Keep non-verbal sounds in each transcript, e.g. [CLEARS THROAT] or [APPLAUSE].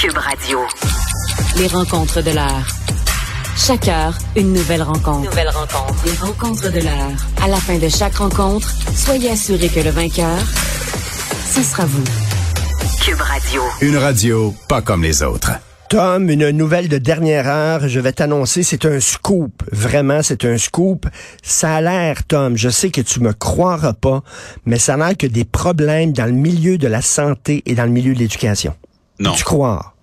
Cube Radio. Les rencontres de l'heure. Chaque heure, une nouvelle rencontre. Nouvelle rencontre. Les rencontres de l'heure. À la fin de chaque rencontre, soyez assurés que le vainqueur, ce sera vous. Cube Radio. Une radio pas comme les autres. Tom, une nouvelle de dernière heure, je vais t'annoncer, c'est un scoop. Vraiment, c'est un scoop. Ça a l'air, Tom, je sais que tu me croiras pas, mais ça a l'air que des problèmes dans le milieu de la santé et dans le milieu de l'éducation. Non. Tu crois?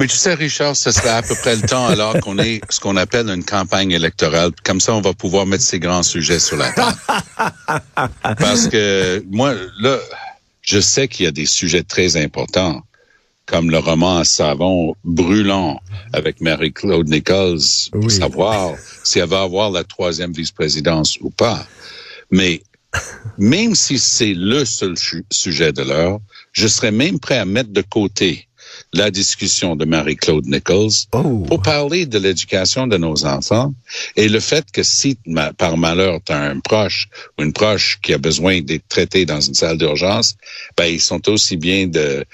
Mais tu sais, Richard, ce serait à peu près le temps alors qu'on est ce qu'on appelle une campagne électorale. Comme ça, on va pouvoir mettre ces grands sujets sur la table. Parce que moi, là, je sais qu'il y a des sujets très importants comme le roman à savon brûlant avec Mary-Claude Nichols pour savoir si elle va avoir la troisième vice-présidence ou pas. Mais même si c'est le seul sujet de l'heure, je serais même prêt à mettre de côté la discussion de Mary-Claude Nichols Oh. pour parler de l'éducation de nos enfants et le fait que si par malheur tu as un proche ou une proche qui a besoin d'être traité dans une salle d'urgence, ben ils sont aussi bien de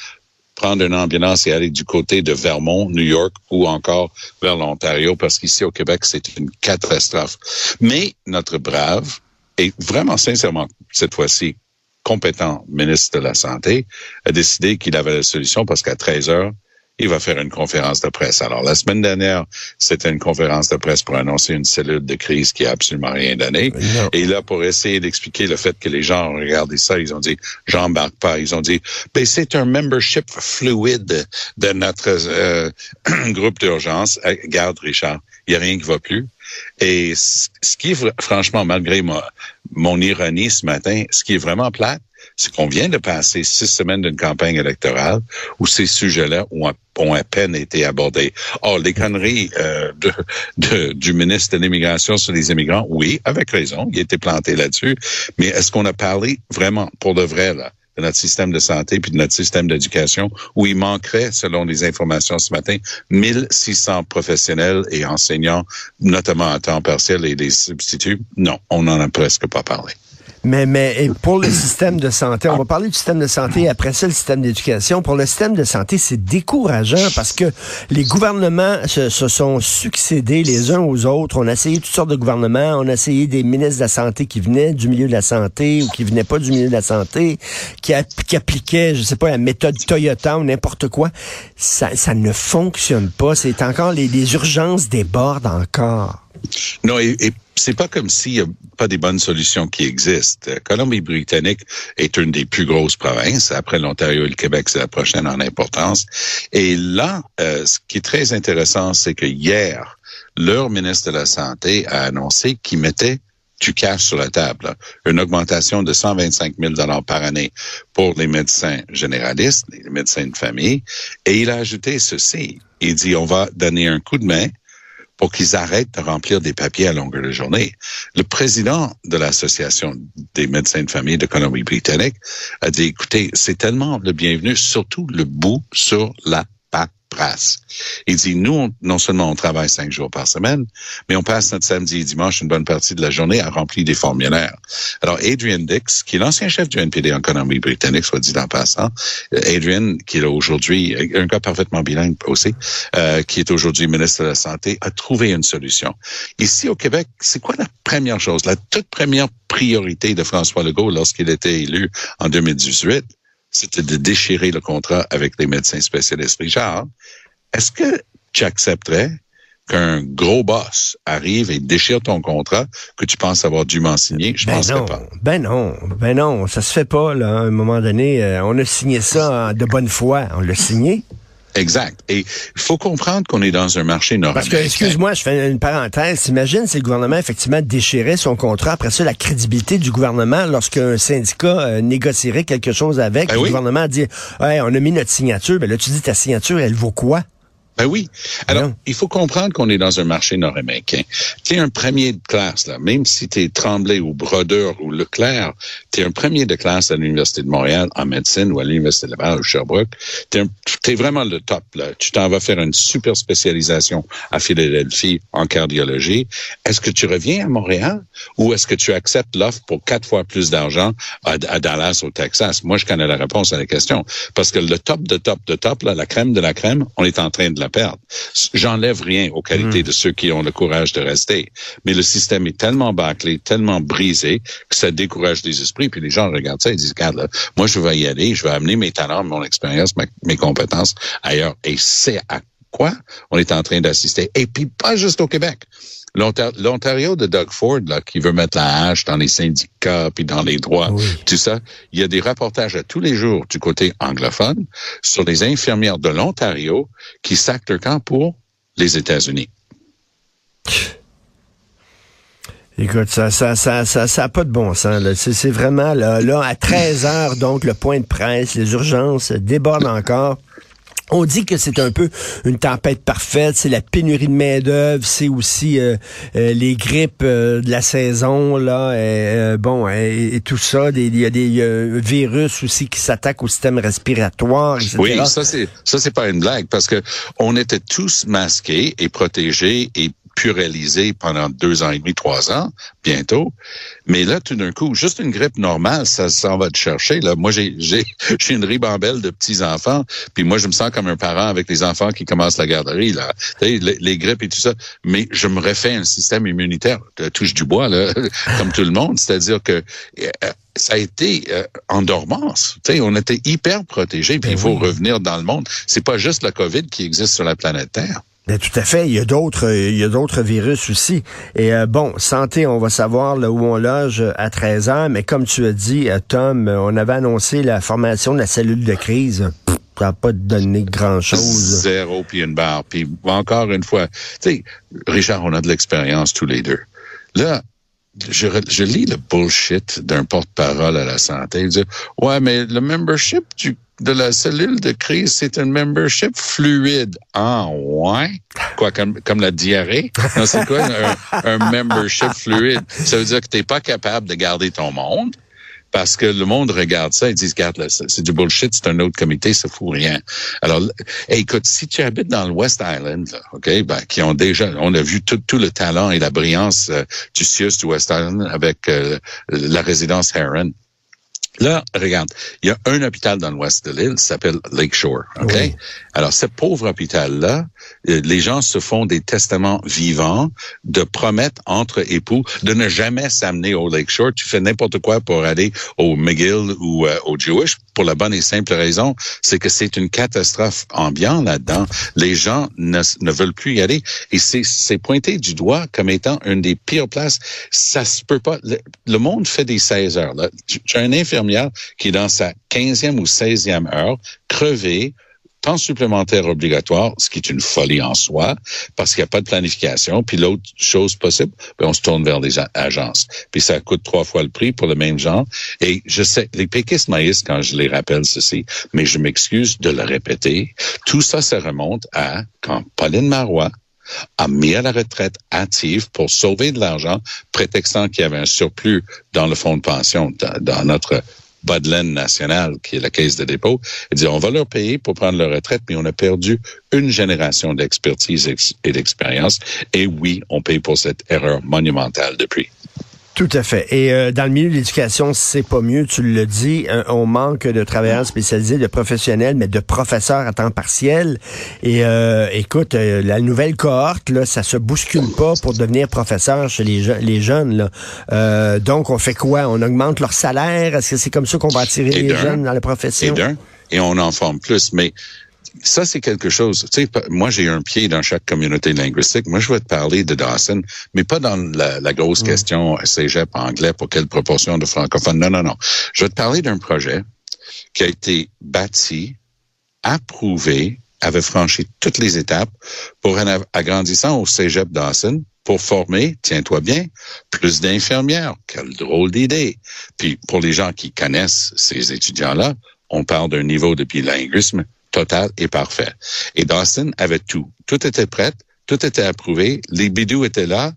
prendre une ambulance et aller du côté de Vermont, New York ou encore vers l'Ontario parce qu'ici au Québec, c'est une catastrophe. Mais notre brave et vraiment sincèrement cette fois-ci compétent ministre de la Santé a décidé qu'il avait la solution parce qu'à 13 heures, il va faire une conférence de presse. Alors, la semaine dernière, c'était une conférence de presse pour annoncer une cellule de crise qui a absolument rien donné. Et là, pour essayer d'expliquer le fait que les gens ont regardé ça, ils ont dit, j'embarque pas. Ils ont dit, ben, c'est un membership fluide de notre euh, [CLEARS THROAT] groupe d'urgence. Garde, Richard, il y a rien qui va plus. Et ce qui est franchement, malgré mo- mon ironie ce matin, ce qui est vraiment plate, c'est qu'on vient de passer six semaines d'une campagne électorale où ces sujets-là ont, à peine été abordés. Or, les conneries euh, du ministre de l'Immigration sur les immigrants, oui, avec raison, il a été planté là-dessus, mais est-ce qu'on a parlé vraiment, pour de vrai, là, de notre système de santé puis de notre système d'éducation où il manquerait, selon les informations ce matin, 1600 professionnels et enseignants, notamment à temps partiel et des substituts? Non, on n'en a presque pas parlé. Mais, mais et pour le système de santé, on va parler du système de santé, après ça, le système d'éducation. Pour le système de santé, c'est décourageant parce que les gouvernements se, se sont succédés les uns aux autres. On a essayé toutes sortes de gouvernements. On a essayé des ministres de la santé qui venaient du milieu de la santé ou qui venaient pas du milieu de la santé, qui appliquaient, je sais pas, la méthode Toyota ou n'importe quoi. Ça, ça ne fonctionne pas. C'est encore, les, les urgences débordent encore. Non, et, et c'est pas comme s'il n'y a pas des bonnes solutions qui existent. Euh, Colombie-Britannique est une des plus grosses provinces. Après l'Ontario et le Québec, c'est la prochaine en importance. Et là, euh, ce qui est très intéressant, c'est que hier, leur ministre de la Santé a annoncé qu'il mettait du cash sur la table. Une augmentation de 125 000 dollars par année pour les médecins généralistes, les médecins de famille. Et il a ajouté ceci. Il dit, on va donner un coup de main pour qu'ils arrêtent de remplir des papiers à longueur de journée. Le président de l'Association des médecins de famille de Colombie-Britannique a dit, écoutez, c'est tellement le bienvenu, surtout le bout sur la Il dit, nous, on- non seulement on travaille cinq jours par semaine, mais on passe notre samedi et dimanche une bonne partie de la journée à remplir des formulaires. Alors, Adrian Dix, qui est l'ancien chef du NPD en Colombie-Britannique, soit dit en passant, euh, Adrian, qui est aujourd'hui un gars parfaitement bilingue aussi, euh, qui est aujourd'hui ministre de la Santé, a trouvé une solution. Ici au Québec, c'est quoi la première chose, la toute première priorité de François Legault lorsqu'il était élu en 2018? C'était de déchirer le contrat avec les médecins spécialistes. Richard, est-ce que tu accepterais qu'un gros boss arrive et déchire ton contrat que tu penses avoir dûment signé? Je Ben pense non, pas. ben non, ben non, ça se fait pas là. À un moment donné, euh, on a signé ça de bonne foi, on l'a signé. Exact. Et il faut comprendre qu'on est dans un marché Parce nord-américain. que, excuse-moi, je fais une parenthèse. Imagine si le gouvernement effectivement déchirait son contrat. Après ça, la crédibilité du gouvernement lorsqu'un syndicat euh, négocierait quelque chose avec, Ben le oui. gouvernement dit, hey, on a mis notre signature. Ben là, tu dis ta signature, elle vaut quoi? Ben oui. Alors, il faut comprendre qu'on est dans un marché nord-américain. Tu es un premier de classe, là. Même si tu es Tremblay ou Brodeur ou Leclerc, tu es un premier de classe à l'Université de Montréal en médecine ou à l'Université de Laval ou Sherbrooke. Tu es, vraiment le top, là. Tu t'en vas faire une super spécialisation à Philadelphie en cardiologie. Est-ce que tu reviens à Montréal ou est-ce que tu acceptes l'offre pour quatre fois plus d'argent à, Dallas au Texas? Moi, je connais la réponse à la question. Parce que le top de top de top, là, la crème de la crème, on est en train de la perdre. J'enlève rien aux qualités hmm. de ceux qui ont le courage de rester. Mais le système est tellement bâclé, tellement brisé que ça décourage les esprits. Puis les gens regardent ça et disent, regarde, là, moi, je vais y aller, je vais amener mes talents, mon expérience, mes compétences ailleurs. Et c'est à quoi on est en train d'assister. Et puis pas juste au Québec. L'Ontario de Doug Ford, là, qui veut mettre la hache dans les syndicats puis dans les droits, tout ça, il y a des reportages à tous les jours du côté anglophone sur les infirmières de l'Ontario qui sacrent leur camp pour les États-Unis. Écoute, ça, ça, ça, ça, ça a pas de bon sens. C'est vraiment là, là, à 13 heures, donc le point de presse, les urgences débordent encore. On dit que c'est un peu une tempête parfaite, c'est la pénurie de main d'œuvre, c'est aussi euh, euh, les grippes euh, de la saison là, bon et, tout ça. Il y a des virus aussi qui s'attaquent au système respiratoire, etc. Oui, ça c'est ça c'est pas une blague parce que on était tous masqués et protégés et réalisé pendant deux ans et demi, trois ans, bientôt. Mais là, tout d'un coup, juste une grippe normale, ça s'en va te chercher. Là, moi, j'ai j'ai [LAUGHS] j'ai une ribambelle de petits enfants, puis moi, je me sens comme un parent avec les enfants qui commencent la garderie là. Les, les grippes et tout ça. Mais je me refais un système immunitaire, touche du bois là, [LAUGHS] comme tout le monde. C'est-à-dire que euh, ça a été euh, en dormance. sais, on était hyper protégés, puis ben il faut revenir dans le monde. C'est pas juste la COVID qui existe sur la planète Terre. Ben, tout à fait. Il y a d'autres, il y a d'autres virus aussi. Et euh, bon, santé, on va savoir là où on loge à 13 ans, mais comme tu as dit, euh, Tom, euh, on avait annoncé la formation de la cellule de crise. ça n'a pas donné grand-chose. Zéro puis une barre. Puis encore une fois, tu sais, Richard, on a de l'expérience tous les deux. Là, je, je lis le bullshit d'un porte-parole à la santé. Il dit, ouais, mais le membership du de la cellule de crise, c'est un membership fluide. Ah, ouais? Quoi, comme, comme la diarrhée? Non, c'est quoi un, membership fluide? Ça veut dire que t'es pas capable de garder ton monde parce que le monde regarde ça et dit, regarde, c'est du bullshit, c'est un autre comité, ça fout rien. Alors, écoute, si tu habites dans le West Island, OK, ben, qui ont déjà, on a vu tout, tout le talent et la brillance euh, du CIUS du West Island avec euh, la résidence Heron. Là, regarde, il y a un hôpital dans l'ouest de l'île, s'appelle Lakeshore. OK? Alors, ce pauvre hôpital-là, euh, les gens se font des testaments vivants de promettre entre époux de ne jamais s'amener au Lakeshore. Tu fais n'importe quoi pour aller au McGill ou euh, au Jewish pour la bonne et simple raison, c'est que c'est une catastrophe ambiante là-dedans. Les gens ne, veulent plus y aller et c'est pointé du doigt comme étant une des pires places. Ça se peut pas. Le, monde fait des 16 heures. Là. Tu, tu as un infirmier qui est dans sa 15e ou 16e heure, crevé, temps supplémentaire obligatoire, ce qui est une folie en soi, parce qu'il n'y a pas de planification. Puis l'autre chose possible, ben on se tourne vers des agences. Puis ça coûte trois fois le prix pour le même genre. Et je sais, les péquistes maïs, quand je les rappelle ceci, mais je m'excuse de le répéter, tout ça, ça remonte à quand Pauline Marois a mis à la retraite active pour sauver de l'argent, prétextant qu'il y avait un surplus dans le fonds de pension, dans, notre bas nationale, qui est la caisse de dépôt, et dit on va leur payer pour prendre leur retraite, mais on a perdu une génération d'expertise et d'expérience. Et oui, on paye pour cette erreur monumentale depuis. Tout à fait. Et euh, dans le milieu de l'éducation, c'est pas mieux, tu le dis, euh, on manque de travailleurs spécialisés, de professionnels, mais de professeurs à temps partiel. Et euh, écoute, la nouvelle cohorte, là, ça se bouscule pas pour devenir professeur chez les, les jeunes. Là. donc, on fait quoi? On augmente leur salaire? Est-ce que c'est comme ça qu'on va attirer les jeunes dans la profession? Et, et on en forme plus. Mais ça, c'est quelque chose. Tu sais, moi, j'ai un pied dans chaque communauté linguistique. Moi, je vais te parler de Dawson, mais pas dans la, grosse mm. question cégep anglais pour quelle proportion de francophones. Non, non, non. Je vais te parler d'un projet qui a été bâti, approuvé, avait franchi toutes les étapes pour un agrandissant au cégep Dawson pour former, tiens-toi bien, plus d'infirmières. Quelle drôle d'idée. Puis pour les gens qui connaissent ces étudiants-là, on parle d'un niveau de bilinguisme total et parfait. Et Dawson avait tout. Tout était prêt. Tout était approuvé. Les bidous étaient là.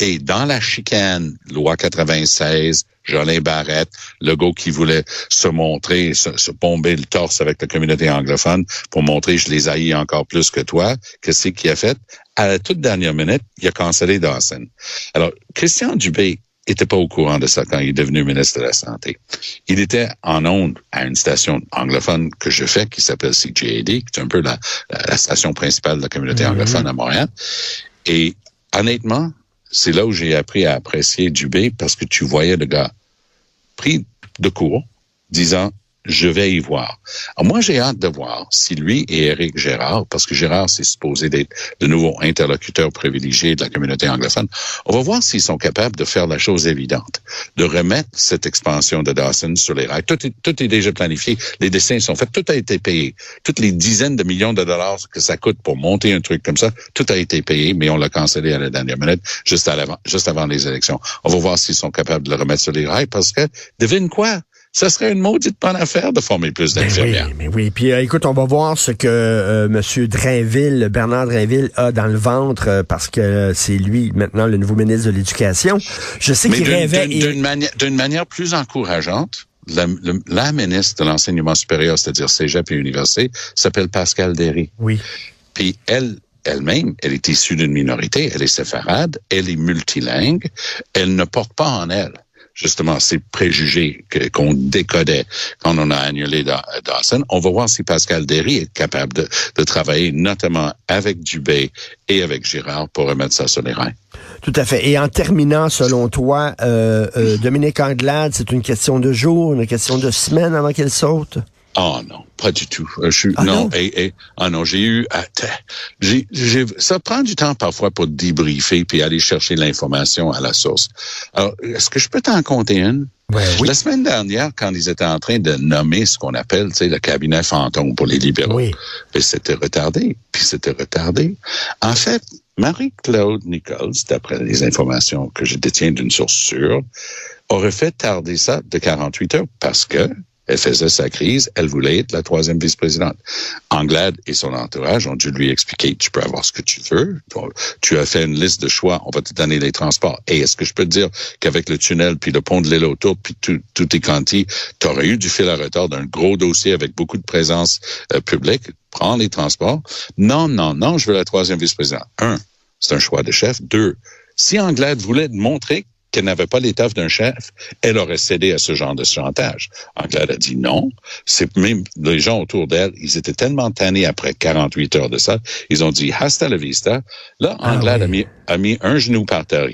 Et dans la chicane, loi 96, Jolin Barrette, le gars qui voulait se montrer, se, se, bomber le torse avec la communauté anglophone pour montrer je les haïs encore plus que toi. Qu'est-ce qu'il a fait? À la toute dernière minute, il a cancellé Dawson. Alors, Christian Dubé était pas au courant de ça quand il est devenu ministre de la Santé. Il était en onde à une station anglophone que je fais qui s'appelle CJAD, qui est un peu la, la, station principale de la communauté mm -hmm. anglophone à Montréal. Et honnêtement, c'est là où j'ai appris à apprécier Dubé parce que tu voyais le gars pris de court, disant je vais y voir. Alors moi, j'ai hâte de voir si lui et Éric Gérard, parce que Gérard, c'est supposé d'être le nouveau interlocuteur privilégié de la communauté anglophone, on va voir s'ils sont capables de faire la chose évidente, de remettre cette expansion de Dawson sur les rails. Tout est, déjà planifié, les dessins sont faits, tout a été payé. Toutes les dizaines de millions de dollars que ça coûte pour monter un truc comme ça, tout a été payé, mais on l'a cancellé à la dernière minute, juste, à l'avant, juste avant les élections. On va voir s'ils sont capables de le remettre sur les rails, parce que, devine quoi? Ça serait une maudite bonne affaire de former plus d'infirmières. Ben oui, mais oui. Puis euh, écoute, on va voir ce que euh, M. Drainville, Bernard Drainville, a dans le ventre euh, parce que c'est lui maintenant le nouveau ministre de l'Éducation. Je sais qu'il rêvait. D'une manière, manière plus encourageante, la, le, la ministre de l'enseignement supérieur, c'est-à-dire Cégep et Université, s'appelle Pascal Derry. Oui. Puis elle, elle-même, elle est issue d'une minorité, elle est séfarade, elle est multilingue, elle ne porte pas en elle justement ces préjugés qu'on décodait quand on a annulé Dawson. On va voir si Pascal Derry est capable de, de travailler notamment avec Dubé et avec Girard pour remettre ça sur les reins. Tout à fait. Et en terminant, selon toi, euh, euh, Dominique Anglade, c'est une question de jour, une question de semaine avant qu'elle saute? Oh non, pas du tout. Je suis ah non, non? Et, et, ah non, j'ai eu j'ai j'ai ça prend du temps parfois pour débriefer puis aller chercher l'information à la source. Alors, est-ce que je peux t'en compter une? Ouais, oui. La semaine dernière, quand ils étaient en train de nommer ce qu'on appelle, tu sais, le cabinet fantôme pour les libéraux, oui. puis c'était retardé, puis c'était retardé. En fait, Marie-Claude Nichols, d'après les informations que je détiens d'une source sûre, aurait fait tarder ça de 48 heures parce que elle faisait sa crise, elle voulait être la troisième vice-présidente. Anglade et son entourage ont dû lui expliquer, tu peux avoir ce que tu veux, tu as fait une liste de choix, on va te donner les transports. Et est-ce que je peux te dire qu'avec le tunnel, puis le pont de l'île autour, puis tout, tout est quanti, tu aurais eu du fil à retard d'un gros dossier avec beaucoup de présence euh, publique, prends les transports. Non, non, non, je veux la troisième vice-présidente. Un, c'est un choix de chef. Deux, si Anglade voulait montrer qu'elle n'avait pas l'étoffe d'un chef, elle aurait cédé à ce genre de chantage. Anglade a dit non. C'est même les gens autour d'elle, ils étaient tellement tannés après 48 heures de ça, ils ont dit hasta la vista. Là, ah oui. a, mis, a mis un genou par terre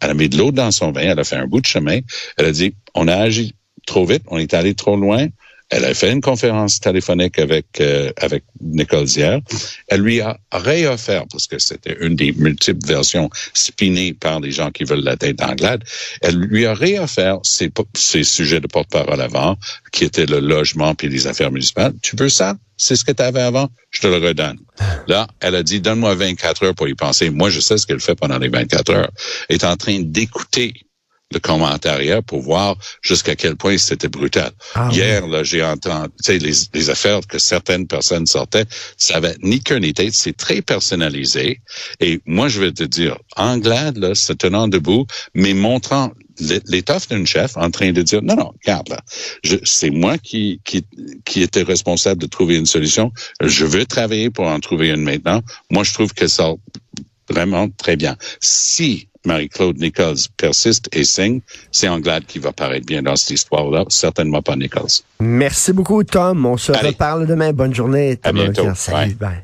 elle a mis de l'eau dans son vin, elle a fait un bout de chemin, elle a dit on a agi trop vite, on est allé trop loin, elle a fait une conférence téléphonique avec euh, avec Nicole hier. Elle lui a réoffert, parce que c'était une des multiples versions spinées par les gens qui veulent la tête d'Anglade, elle lui a réoffert ses, ses sujets de porte-parole avant, qui étaient le logement puis les affaires municipales. Tu veux ça? C'est ce que tu avais avant? Je te le redonne. Là, elle a dit, donne-moi 24 heures pour y penser. Moi, je sais ce qu'elle fait pendant les 24 heures. Elle est en train d'écouter le commentaire pour voir jusqu'à quel point c'était brutal. Ah, Hier, oui. là, j'ai entendu, les, les, affaires que certaines personnes sortaient, ça avait ni queue ni tête, c'est très personnalisé. Et moi, je vais te dire, Anglade, là, se tenant debout, mais montrant l'étoffe d'une chef en train de dire, non, non, regarde là, c'est moi qui, qui, qui était responsable de trouver une solution. Je veux travailler pour en trouver une maintenant. Moi, je trouve que ça vraiment très bien. Si Marie-Claude Nichols persiste et signe, c'est Anglade qui va paraître bien dans cette histoire-là, certainement pas Nichols. Merci beaucoup, Tom. On se Allez. reparle demain. Bonne journée. À bientôt. Salut. Bye. Bye.